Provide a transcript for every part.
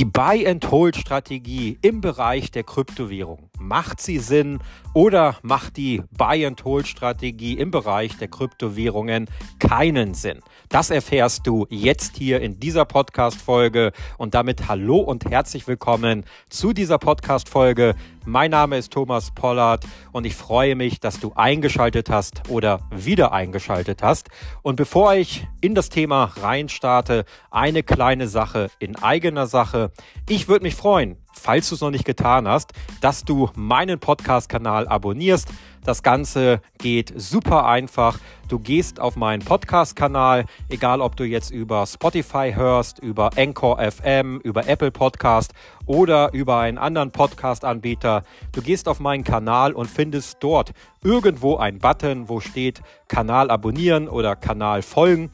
Die Buy-and-Hold-Strategie im Bereich der Kryptowährung. Macht sie Sinn oder macht die Buy-and-Hold-Strategie im Bereich der Kryptowährungen keinen Sinn? Das erfährst du jetzt hier in dieser Podcast-Folge und damit hallo und herzlich willkommen zu dieser Podcast-Folge. Mein Name ist Thomas Pollard und ich freue mich, dass du eingeschaltet hast oder wieder eingeschaltet hast. Und bevor ich in das Thema reinstarte, eine kleine Sache in eigener Sache. Ich würde mich freuen, falls du es noch nicht getan hast, dass du meinen Podcast-Kanal abonnierst. Das Ganze geht super einfach. Du gehst auf meinen Podcast-Kanal, egal ob du jetzt über Spotify hörst, über Anchor FM, über Apple Podcast oder über einen anderen Podcast-Anbieter. Du gehst auf meinen Kanal und findest dort irgendwo einen Button, wo steht Kanal abonnieren oder Kanal folgen.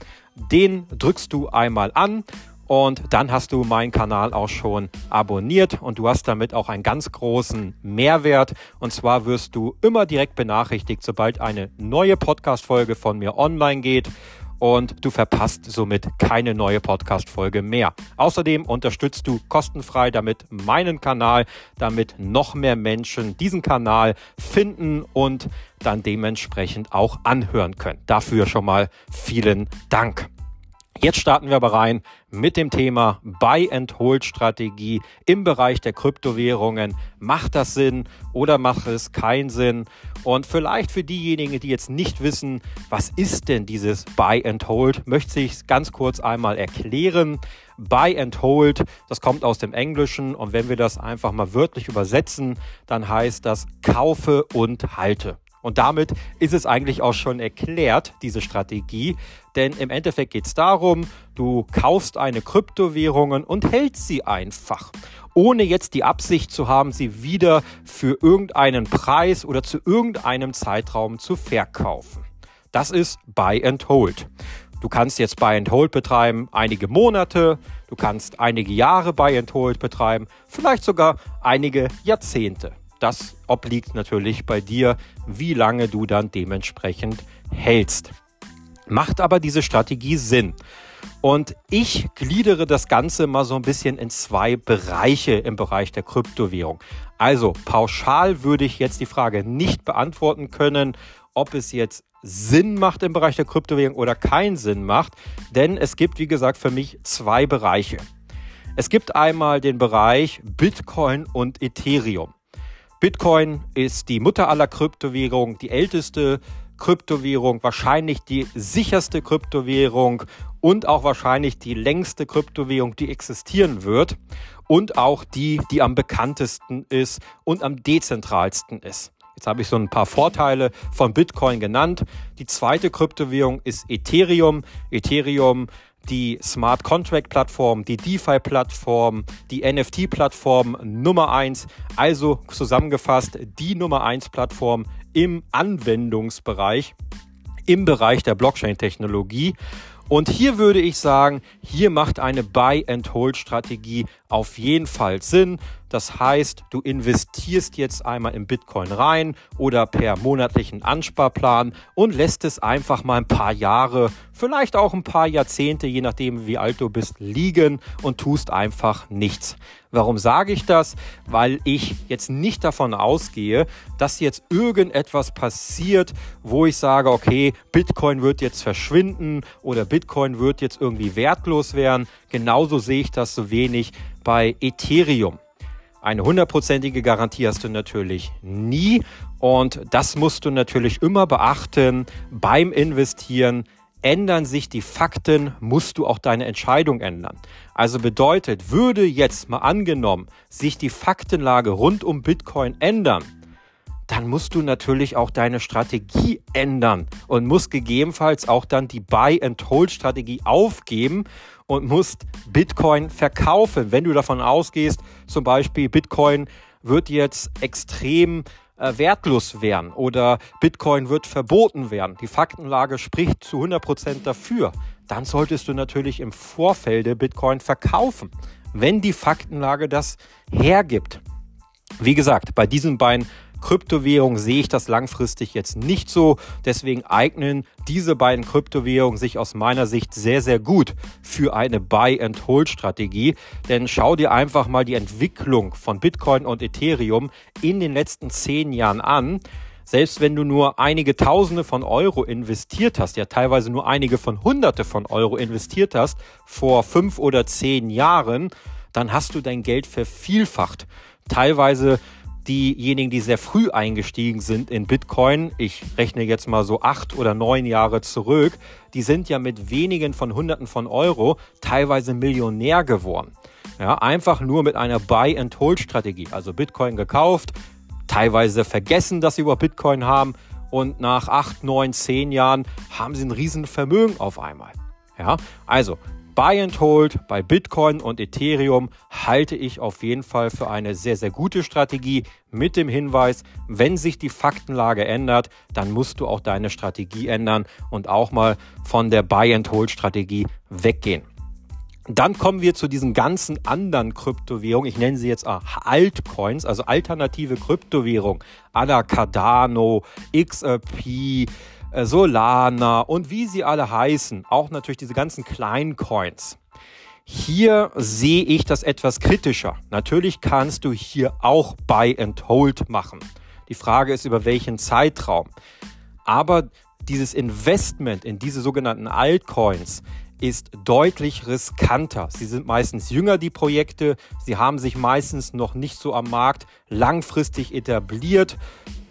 Den drückst du einmal an und dann hast du meinen Kanal auch schon abonniert und du hast damit auch einen ganz großen Mehrwert. Und zwar wirst du immer direkt benachrichtigt, sobald eine neue Podcast-Folge von mir online geht. Und du verpasst somit keine neue Podcast-Folge mehr. Außerdem unterstützt du kostenfrei damit meinen Kanal, damit noch mehr Menschen diesen Kanal finden und dann dementsprechend auch anhören können. Dafür schon mal vielen Dank. Jetzt starten wir aber rein mit dem Thema Buy-and-Hold-Strategie im Bereich der Kryptowährungen. Macht das Sinn oder macht es keinen Sinn? Und vielleicht für diejenigen, die jetzt nicht wissen, was ist denn dieses Buy-and-Hold, möchte ich es ganz kurz einmal erklären. Buy and Hold, das kommt aus dem Englischen und wenn wir das einfach mal wörtlich übersetzen, dann heißt das kaufe und halte. Und damit ist es eigentlich auch schon erklärt, diese Strategie. Denn im Endeffekt geht es darum, du kaufst eine Kryptowährung und hältst sie einfach, ohne jetzt die Absicht zu haben, sie wieder für irgendeinen Preis oder zu irgendeinem Zeitraum zu verkaufen. Das ist Buy and Hold. Du kannst jetzt Buy and Hold betreiben, einige Monate, du kannst einige Jahre Buy and Hold betreiben, vielleicht sogar einige Jahrzehnte. Das obliegt natürlich bei dir, wie lange du dann dementsprechend hältst. Macht aber diese Strategie Sinn? Und ich gliedere das Ganze mal so ein bisschen in zwei Bereiche im Bereich der Kryptowährung. Also pauschal würde ich jetzt die Frage nicht beantworten können, ob es jetzt Sinn macht im Bereich der Kryptowährung oder keinen Sinn macht, denn es gibt, wie gesagt, für mich zwei Bereiche. Es gibt einmal den Bereich Bitcoin und Ethereum. Bitcoin ist die Mutter aller Kryptowährungen, die älteste Kryptowährung, wahrscheinlich die sicherste Kryptowährung und auch wahrscheinlich die längste Kryptowährung, die existieren wird und auch die, die am bekanntesten ist und am dezentralsten ist. Jetzt habe ich so ein paar Vorteile von Bitcoin genannt. Die zweite Kryptowährung ist Ethereum. Ethereum die Smart Contract Plattform, die DeFi Plattform, die NFT Plattform Nummer eins. Also zusammengefasst die Nummer eins Plattform im Anwendungsbereich, im Bereich der Blockchain Technologie. Und hier würde ich sagen, hier macht eine Buy-and-Hold-Strategie auf jeden Fall Sinn. Das heißt, du investierst jetzt einmal in Bitcoin rein oder per monatlichen Ansparplan und lässt es einfach mal ein paar Jahre, vielleicht auch ein paar Jahrzehnte, je nachdem wie alt du bist, liegen und tust einfach nichts. Warum sage ich das? Weil ich jetzt nicht davon ausgehe, dass jetzt irgendetwas passiert, wo ich sage, okay, Bitcoin wird jetzt verschwinden oder Bitcoin wird jetzt irgendwie wertlos werden. Genauso sehe ich das so wenig bei Ethereum. Eine hundertprozentige Garantie hast du natürlich nie und das musst du natürlich immer beachten beim Investieren. Ändern sich die Fakten, musst du auch deine Entscheidung ändern. Also bedeutet, würde jetzt mal angenommen sich die Faktenlage rund um Bitcoin ändern, dann musst du natürlich auch deine Strategie ändern und musst gegebenenfalls auch dann die Buy-and-Hold-Strategie aufgeben und musst Bitcoin verkaufen. Wenn du davon ausgehst, zum Beispiel Bitcoin wird jetzt extrem äh, wertlos werden oder Bitcoin wird verboten werden, die Faktenlage spricht zu 100% dafür, dann solltest du natürlich im Vorfelde Bitcoin verkaufen, wenn die Faktenlage das hergibt. Wie gesagt, bei diesen beiden Kryptowährungen sehe ich das langfristig jetzt nicht so. Deswegen eignen diese beiden Kryptowährungen sich aus meiner Sicht sehr, sehr gut für eine Buy-and-Hold-Strategie. Denn schau dir einfach mal die Entwicklung von Bitcoin und Ethereum in den letzten zehn Jahren an selbst wenn du nur einige Tausende von Euro investiert hast, ja teilweise nur einige von Hunderte von Euro investiert hast vor fünf oder zehn Jahren, dann hast du dein Geld vervielfacht. Teilweise diejenigen, die sehr früh eingestiegen sind in Bitcoin, ich rechne jetzt mal so acht oder neun Jahre zurück, die sind ja mit wenigen von Hunderten von Euro teilweise Millionär geworden. Ja, einfach nur mit einer Buy-and-Hold-Strategie. Also Bitcoin gekauft, teilweise vergessen, dass sie über Bitcoin haben und nach acht, neun, zehn Jahren haben sie ein riesen Vermögen auf einmal. Ja, also Buy and Hold bei Bitcoin und Ethereum halte ich auf jeden Fall für eine sehr, sehr gute Strategie mit dem Hinweis, wenn sich die Faktenlage ändert, dann musst du auch deine Strategie ändern und auch mal von der Buy and Hold Strategie weggehen. Dann kommen wir zu diesen ganzen anderen Kryptowährungen. Ich nenne sie jetzt Altcoins, also alternative Kryptowährungen. Ada Cardano, XRP, äh, Solana und wie sie alle heißen. Auch natürlich diese ganzen kleinen Coins. Hier sehe ich das etwas kritischer. Natürlich kannst du hier auch Buy and Hold machen. Die Frage ist, über welchen Zeitraum. Aber dieses Investment in diese sogenannten Altcoins ist deutlich riskanter. Sie sind meistens jünger, die Projekte. Sie haben sich meistens noch nicht so am Markt langfristig etabliert.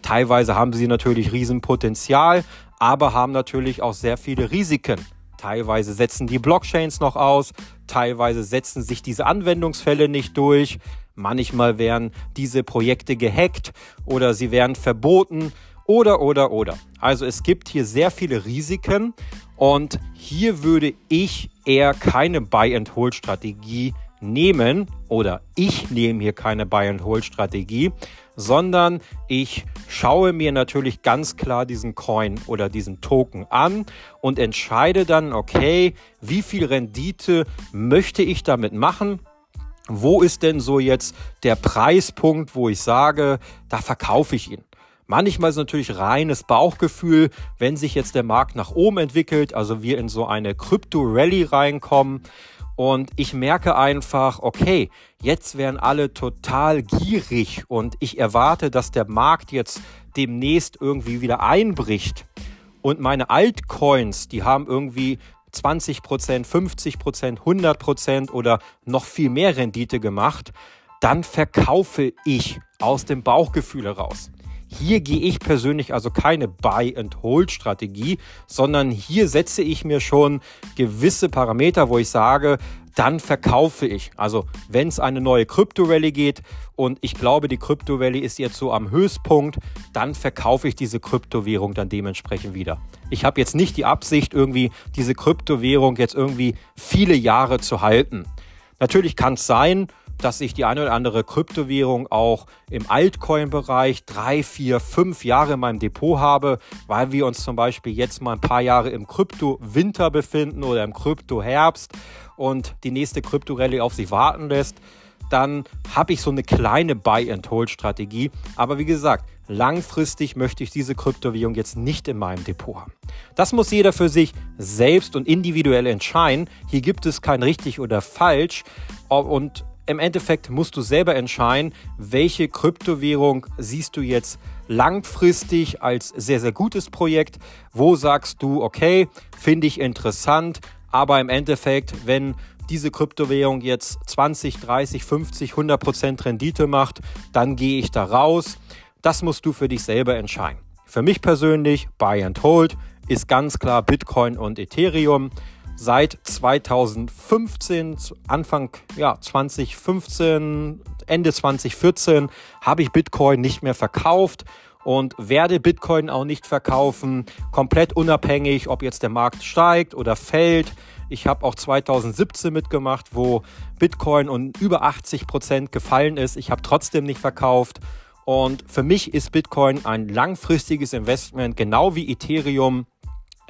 Teilweise haben sie natürlich Riesenpotenzial, aber haben natürlich auch sehr viele Risiken. Teilweise setzen die Blockchains noch aus, teilweise setzen sich diese Anwendungsfälle nicht durch. Manchmal werden diese Projekte gehackt oder sie werden verboten oder, oder, oder. Also es gibt hier sehr viele Risiken und hier würde ich eher keine Buy-and-Hold-Strategie nehmen oder ich nehme hier keine Buy-and-Hold-Strategie, sondern ich schaue mir natürlich ganz klar diesen Coin oder diesen Token an und entscheide dann, okay, wie viel Rendite möchte ich damit machen? Wo ist denn so jetzt der Preispunkt, wo ich sage, da verkaufe ich ihn? Manchmal ist natürlich reines Bauchgefühl, wenn sich jetzt der Markt nach oben entwickelt, also wir in so eine Krypto-Rally reinkommen und ich merke einfach, okay, jetzt werden alle total gierig und ich erwarte, dass der Markt jetzt demnächst irgendwie wieder einbricht. Und meine Altcoins, die haben irgendwie 20%, 50%, 100% oder noch viel mehr Rendite gemacht, dann verkaufe ich aus dem Bauchgefühl heraus. Hier gehe ich persönlich also keine Buy-and-Hold-Strategie, sondern hier setze ich mir schon gewisse Parameter, wo ich sage, dann verkaufe ich. Also wenn es eine neue Krypto-Rallye geht und ich glaube, die Krypto-Rallye ist jetzt so am Höchstpunkt, dann verkaufe ich diese Kryptowährung dann dementsprechend wieder. Ich habe jetzt nicht die Absicht, irgendwie diese Kryptowährung jetzt irgendwie viele Jahre zu halten. Natürlich kann es sein, dass ich die eine oder andere Kryptowährung auch im Altcoin-Bereich drei, vier, fünf Jahre in meinem Depot habe, weil wir uns zum Beispiel jetzt mal ein paar Jahre im Krypto-Winter befinden oder im Krypto-Herbst und die nächste Krypto-Rallye auf sich warten lässt, dann habe ich so eine kleine Buy-and-Hold-Strategie. Aber wie gesagt, langfristig möchte ich diese Kryptowährung jetzt nicht in meinem Depot haben. Das muss jeder für sich selbst und individuell entscheiden. Hier gibt es kein richtig oder falsch. Und im Endeffekt musst du selber entscheiden, welche Kryptowährung siehst du jetzt langfristig als sehr, sehr gutes Projekt. Wo sagst du, okay, finde ich interessant, aber im Endeffekt, wenn diese Kryptowährung jetzt 20, 30, 50, 100 Prozent Rendite macht, dann gehe ich da raus. Das musst du für dich selber entscheiden. Für mich persönlich, Buy and Hold, ist ganz klar Bitcoin und Ethereum seit 2015, Anfang ja, 2015, Ende 2014 habe ich Bitcoin nicht mehr verkauft und werde Bitcoin auch nicht verkaufen, komplett unabhängig, ob jetzt der Markt steigt oder fällt. Ich habe auch 2017 mitgemacht, wo Bitcoin um über 80 Prozent gefallen ist. Ich habe trotzdem nicht verkauft. Und für mich ist Bitcoin ein langfristiges Investment, genau wie Ethereum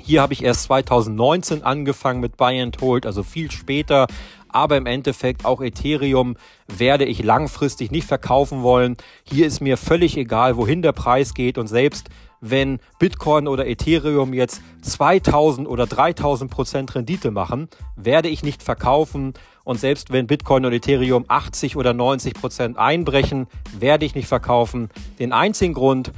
Hier habe ich erst 2019 angefangen mit Buy and Hold, also viel später. Aber im Endeffekt auch Ethereum werde ich langfristig nicht verkaufen wollen. Hier ist mir völlig egal, wohin der Preis geht. Und selbst wenn Bitcoin oder Ethereum jetzt 2000 oder 3000 Prozent Rendite machen, werde ich nicht verkaufen. Und selbst wenn Bitcoin und Ethereum 80 oder 90 Prozent einbrechen, werde ich nicht verkaufen. Den einzigen Grund,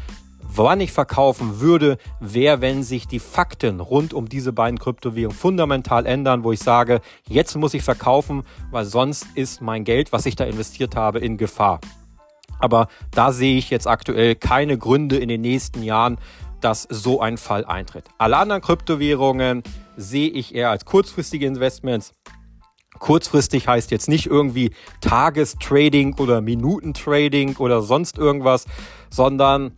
wann ich verkaufen würde, wäre, wenn sich die Fakten rund um diese beiden Kryptowährungen fundamental ändern, wo ich sage, jetzt muss ich verkaufen, weil sonst ist mein Geld, was ich da investiert habe, in Gefahr. Aber da sehe ich jetzt aktuell keine Gründe in den nächsten Jahren, dass so ein Fall eintritt. Alle anderen Kryptowährungen sehe ich eher als kurzfristige Investments. Kurzfristig heißt jetzt nicht irgendwie Tagestrading oder Minutentrading oder sonst irgendwas, sondern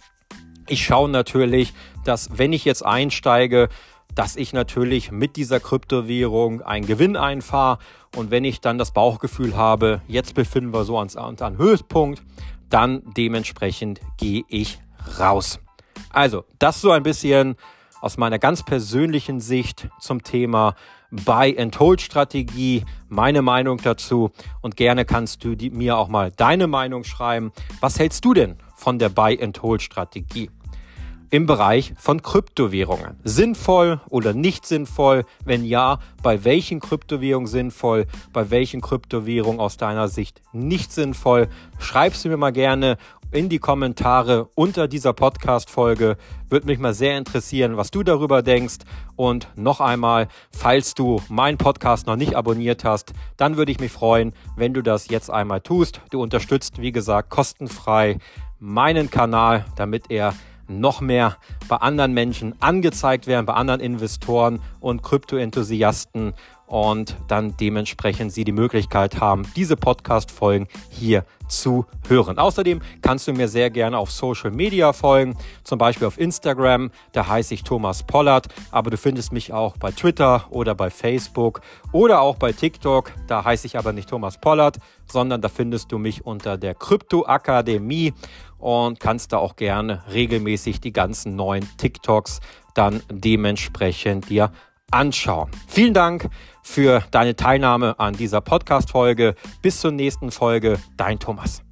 ich schaue natürlich, dass wenn ich jetzt einsteige, dass ich natürlich mit dieser Kryptowährung einen Gewinn einfahre. Und wenn ich dann das Bauchgefühl habe, jetzt befinden wir so ans, an Höhepunkt, dann dementsprechend gehe ich raus. Also, das so ein bisschen aus meiner ganz persönlichen Sicht zum Thema Buy-and-Hold-Strategie, meine Meinung dazu. Und gerne kannst du die, mir auch mal deine Meinung schreiben. Was hältst du denn von der Buy-and-Hold-Strategie? Im Bereich von Kryptowährungen. Sinnvoll oder nicht sinnvoll? Wenn ja, bei welchen Kryptowährungen sinnvoll? Bei welchen Kryptowährungen aus deiner Sicht nicht sinnvoll? Schreibst du mir mal gerne in die Kommentare unter dieser Podcast-Folge. Würde mich mal sehr interessieren, was du darüber denkst. Und noch einmal, falls du meinen Podcast noch nicht abonniert hast, dann würde ich mich freuen, wenn du das jetzt einmal tust. Du unterstützt, wie gesagt, kostenfrei meinen Kanal, damit er noch mehr bei anderen Menschen angezeigt werden, bei anderen Investoren und Kryptoenthusiasten und dann dementsprechend sie die Möglichkeit haben, diese Podcast-Folgen hier zu hören. Außerdem kannst du mir sehr gerne auf Social Media folgen, zum Beispiel auf Instagram, da heiße ich Thomas Pollard, aber du findest mich auch bei Twitter oder bei Facebook oder auch bei TikTok, da heiße ich aber nicht Thomas Pollard, sondern da findest du mich unter der Krypto-Akademie und kannst da auch gerne regelmäßig die ganzen neuen TikToks dann dementsprechend dir anschauen. Vielen Dank für deine Teilnahme an dieser Podcast-Folge. Bis zur nächsten Folge, dein Thomas.